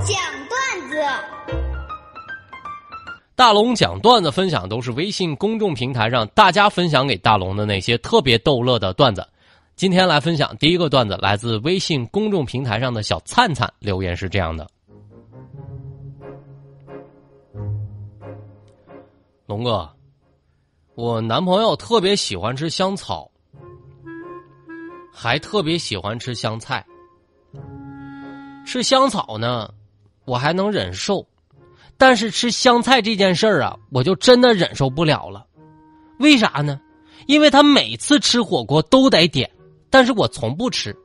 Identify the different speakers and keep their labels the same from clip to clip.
Speaker 1: 讲段子，
Speaker 2: 大龙讲段子分享都是微信公众平台上大家分享给大龙的那些特别逗乐的段子。今天来分享第一个段子，来自微信公众平台上的小灿灿留言是这样的：龙哥，我男朋友特别喜欢吃香草，还特别喜欢吃香菜。吃香草呢，我还能忍受。但是吃香菜这件事儿啊，我就真的忍受不了了。为啥呢？因为他每次吃火锅都得点，但是我从不吃。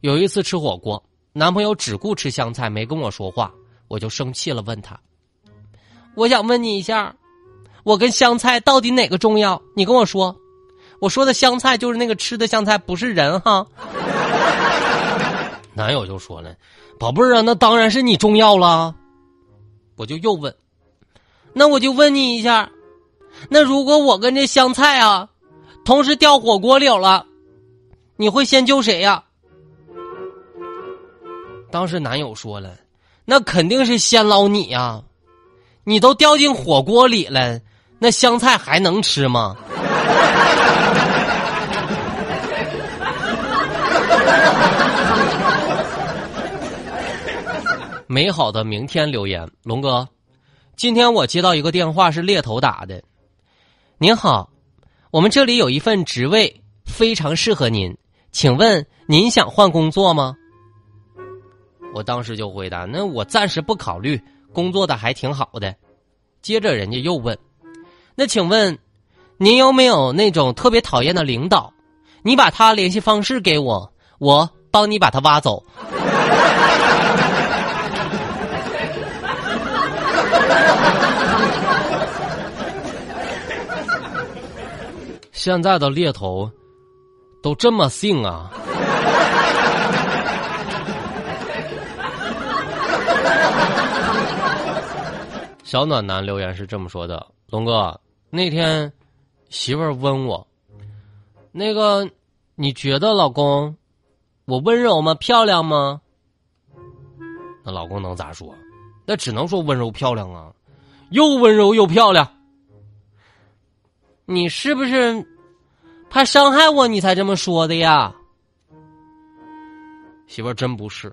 Speaker 2: 有一次吃火锅，男朋友只顾吃香菜，没跟我说话，我就生气了，问他：“我想问你一下，我跟香菜到底哪个重要？你跟我说。”我说的香菜就是那个吃的香菜，不是人哈。男友就说了：“宝贝儿啊，那当然是你重要了。”我就又问，那我就问你一下，那如果我跟这香菜啊，同时掉火锅里了，你会先救谁呀？当时男友说了，那肯定是先捞你呀，你都掉进火锅里了，那香菜还能吃吗？美好的明天留言，龙哥，今天我接到一个电话，是猎头打的。您好，我们这里有一份职位非常适合您，请问您想换工作吗？我当时就回答：那我暂时不考虑，工作的还挺好的。接着人家又问：那请问您有没有那种特别讨厌的领导？你把他联系方式给我，我帮你把他挖走。现在的猎头都这么性啊！小暖男留言是这么说的：“龙哥，那天媳妇儿问我，那个你觉得老公我温柔吗？漂亮吗？那老公能咋说？那只能说温柔漂亮啊，又温柔又漂亮。”你是不是怕伤害我，你才这么说的呀？媳妇儿真不是，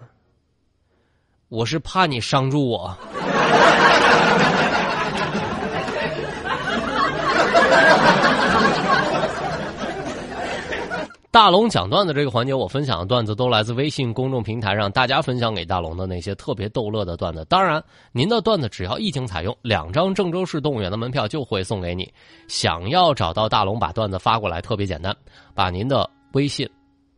Speaker 2: 我是怕你伤住我。大龙讲段子这个环节，我分享的段子都来自微信公众平台上大家分享给大龙的那些特别逗乐的段子。当然，您的段子只要一经采用，两张郑州市动物园的门票就会送给你。想要找到大龙，把段子发过来特别简单，把您的微信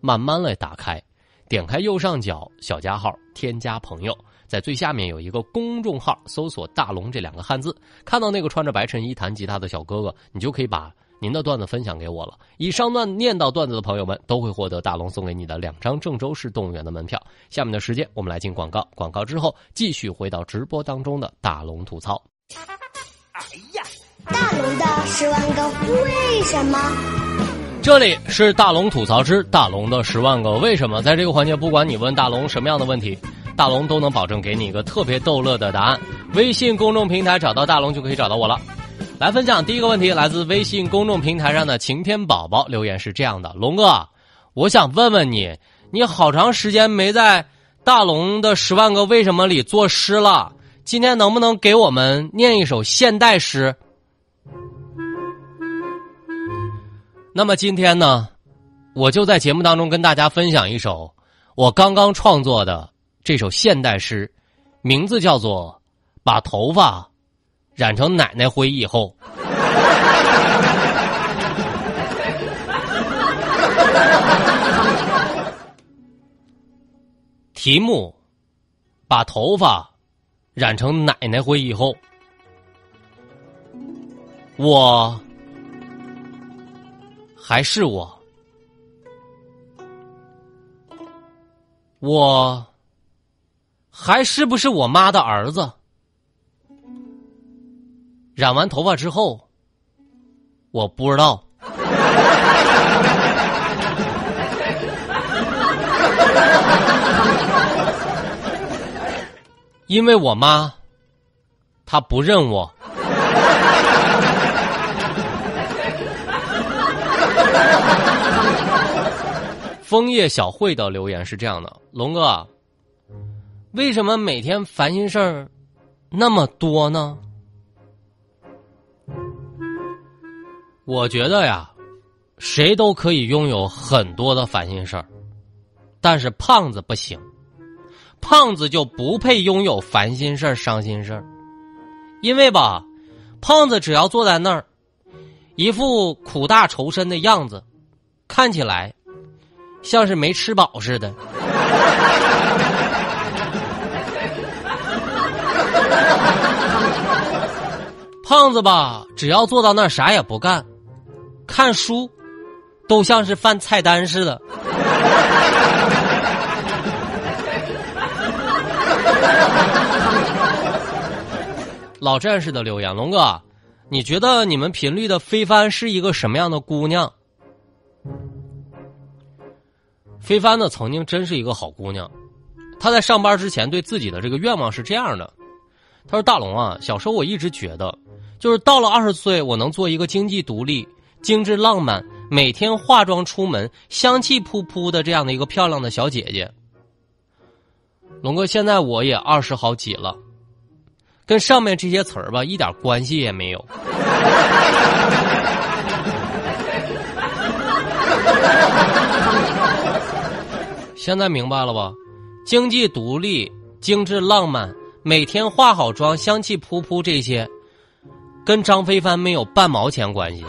Speaker 2: 慢慢的打开，点开右上角小加号，添加朋友，在最下面有一个公众号，搜索“大龙”这两个汉字，看到那个穿着白衬衣弹吉他的小哥哥，你就可以把。您的段子分享给我了，以上段念到段子的朋友们都会获得大龙送给你的两张郑州市动物园的门票。下面的时间我们来进广告，广告之后继续回到直播当中的大龙吐槽。
Speaker 1: 哎呀，大龙的十万个为什么？
Speaker 2: 这里是大龙吐槽之大龙的十万个为什么。在这个环节，不管你问大龙什么样的问题，大龙都能保证给你一个特别逗乐的答案。微信公众平台找到大龙就可以找到我了。来分享第一个问题，来自微信公众平台上的晴天宝宝留言是这样的：龙哥，我想问问你，你好长时间没在大龙的十万个为什么里作诗了，今天能不能给我们念一首现代诗？那么今天呢，我就在节目当中跟大家分享一首我刚刚创作的这首现代诗，名字叫做《把头发》。染成奶奶灰以后，题目把头发染成奶奶灰以后，我还是我，我还是不是我妈的儿子？染完头发之后，我不知道。因为我妈，她不认我。枫叶小慧的留言是这样的：龙哥，为什么每天烦心事儿那么多呢？我觉得呀，谁都可以拥有很多的烦心事儿，但是胖子不行，胖子就不配拥有烦心事儿、伤心事儿，因为吧，胖子只要坐在那儿，一副苦大仇深的样子，看起来像是没吃饱似的。胖子吧，只要坐到那儿啥也不干。看书，都像是翻菜单似的。老战士的留言，龙哥，你觉得你们频率的飞帆是一个什么样的姑娘？飞帆呢，曾经真是一个好姑娘。她在上班之前对自己的这个愿望是这样的：她说，大龙啊，小时候我一直觉得，就是到了二十岁，我能做一个经济独立。精致浪漫，每天化妆出门，香气扑扑的这样的一个漂亮的小姐姐。龙哥，现在我也二十好几了，跟上面这些词儿吧一点关系也没有。现在明白了吧？经济独立、精致浪漫，每天化好妆，香气扑扑，这些跟张飞帆没有半毛钱关系。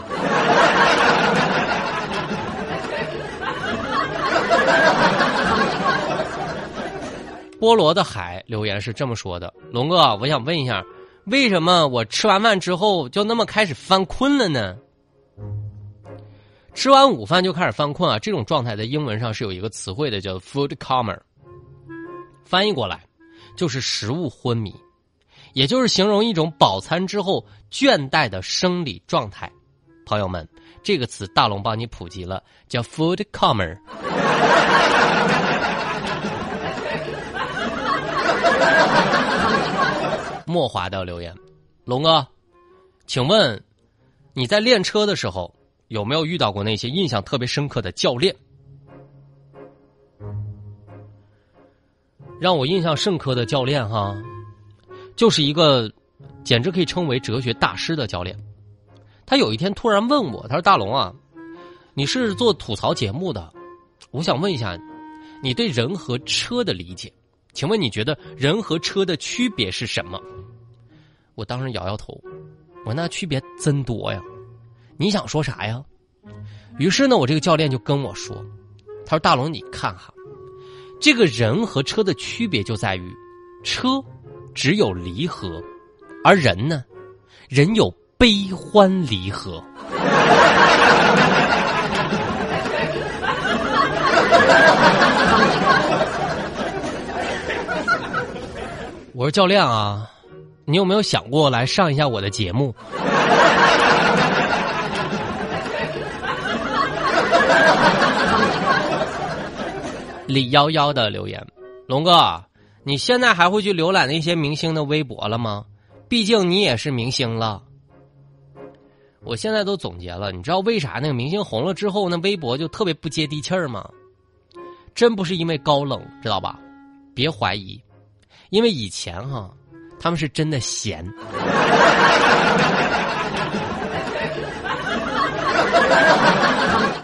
Speaker 2: 菠萝的海留言是这么说的：“龙哥，我想问一下，为什么我吃完饭之后就那么开始犯困了呢？吃完午饭就开始犯困啊？这种状态在英文上是有一个词汇的，叫 food coma，翻译过来就是食物昏迷，也就是形容一种饱餐之后倦怠的生理状态。朋友们，这个词大龙帮你普及了，叫 food coma。”莫华的留言，龙哥，请问你在练车的时候有没有遇到过那些印象特别深刻的教练？让我印象深刻的教练哈，就是一个简直可以称为哲学大师的教练。他有一天突然问我，他说：“大龙啊，你是做吐槽节目的，我想问一下，你对人和车的理解？”请问你觉得人和车的区别是什么？我当时摇摇头，我那区别真多呀！你想说啥呀？于是呢，我这个教练就跟我说：“他说大龙，你看哈，这个人和车的区别就在于，车只有离合，而人呢，人有悲欢离合。” 我说教练啊，你有没有想过来上一下我的节目？李幺幺的留言，龙哥，你现在还会去浏览那些明星的微博了吗？毕竟你也是明星了。我现在都总结了，你知道为啥那个明星红了之后，那微博就特别不接地气儿吗？真不是因为高冷，知道吧？别怀疑。因为以前哈，他们是真的闲。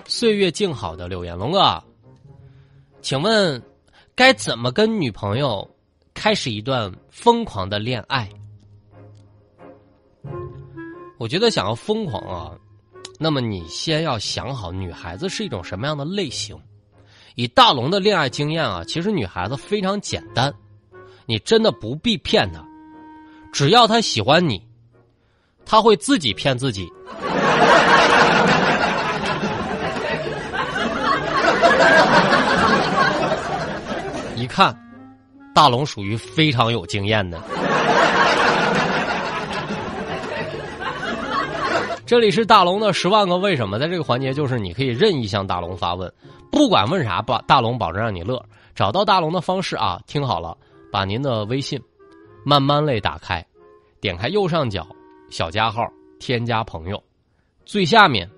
Speaker 2: 岁月静好的留言，龙哥，请问该怎么跟女朋友开始一段疯狂的恋爱？我觉得想要疯狂啊，那么你先要想好女孩子是一种什么样的类型。以大龙的恋爱经验啊，其实女孩子非常简单。你真的不必骗他，只要他喜欢你，他会自己骗自己。一看，大龙属于非常有经验的。这里是大龙的十万个为什么，在这个环节就是你可以任意向大龙发问，不管问啥，保大龙保证让你乐。找到大龙的方式啊，听好了。把您的微信慢慢类打开，点开右上角小加号，添加朋友，最下面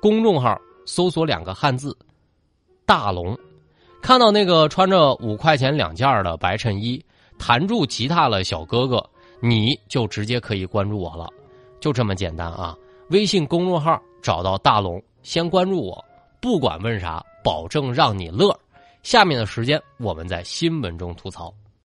Speaker 2: 公众号搜索两个汉字“大龙”，看到那个穿着五块钱两件的白衬衣弹住吉他的小哥哥，你就直接可以关注我了，就这么简单啊！微信公众号找到大龙，先关注我，不管问啥，保证让你乐。下面的时间我们在新闻中吐槽。